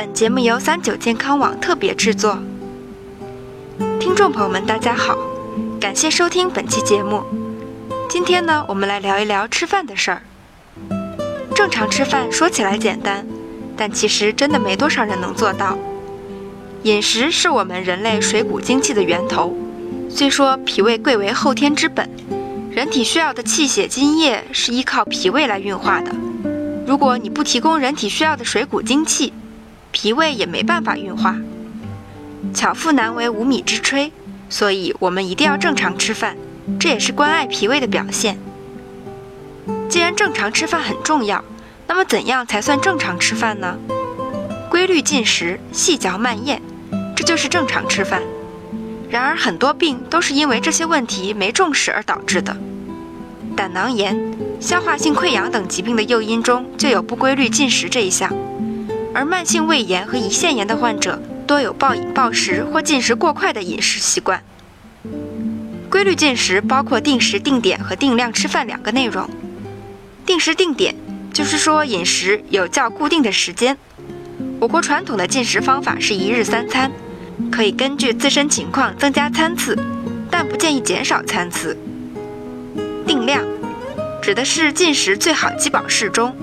本节目由三九健康网特别制作。听众朋友们，大家好，感谢收听本期节目。今天呢，我们来聊一聊吃饭的事儿。正常吃饭说起来简单，但其实真的没多少人能做到。饮食是我们人类水谷精气的源头。虽说脾胃贵为后天之本，人体需要的气血津液是依靠脾胃来运化的。如果你不提供人体需要的水谷精气，脾胃也没办法运化。巧妇难为无米之炊，所以我们一定要正常吃饭，这也是关爱脾胃的表现。既然正常吃饭很重要，那么怎样才算正常吃饭呢？规律进食，细嚼慢咽，这就是正常吃饭。然而很多病都是因为这些问题没重视而导致的。胆囊炎、消化性溃疡等疾病的诱因中就有不规律进食这一项。而慢性胃炎和胰腺炎的患者多有暴饮暴食或进食过快的饮食习惯。规律进食包括定时定点和定量吃饭两个内容。定时定点就是说饮食有较固定的时间。我国传统的进食方法是一日三餐，可以根据自身情况增加餐次，但不建议减少餐次。定量指的是进食最好饥饱适中。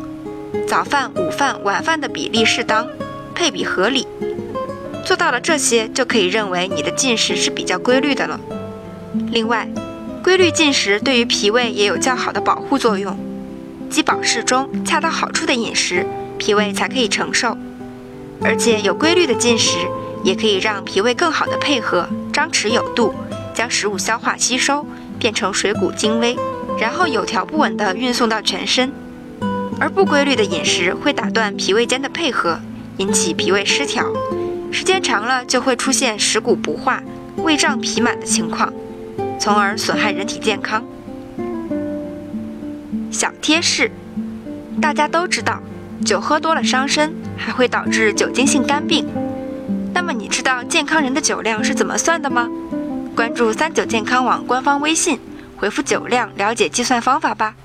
早饭、午饭、晚饭的比例适当，配比合理，做到了这些，就可以认为你的进食是比较规律的了。另外，规律进食对于脾胃也有较好的保护作用。饥饱适中、恰到好处的饮食，脾胃才可以承受。而且有规律的进食，也可以让脾胃更好的配合，张弛有度，将食物消化吸收，变成水谷精微，然后有条不紊地运送到全身。而不规律的饮食会打断脾胃间的配合，引起脾胃失调，时间长了就会出现食谷不化、胃胀脾满的情况，从而损害人体健康。小贴士：大家都知道，酒喝多了伤身，还会导致酒精性肝病。那么你知道健康人的酒量是怎么算的吗？关注三九健康网官方微信，回复“酒量”了解计算方法吧。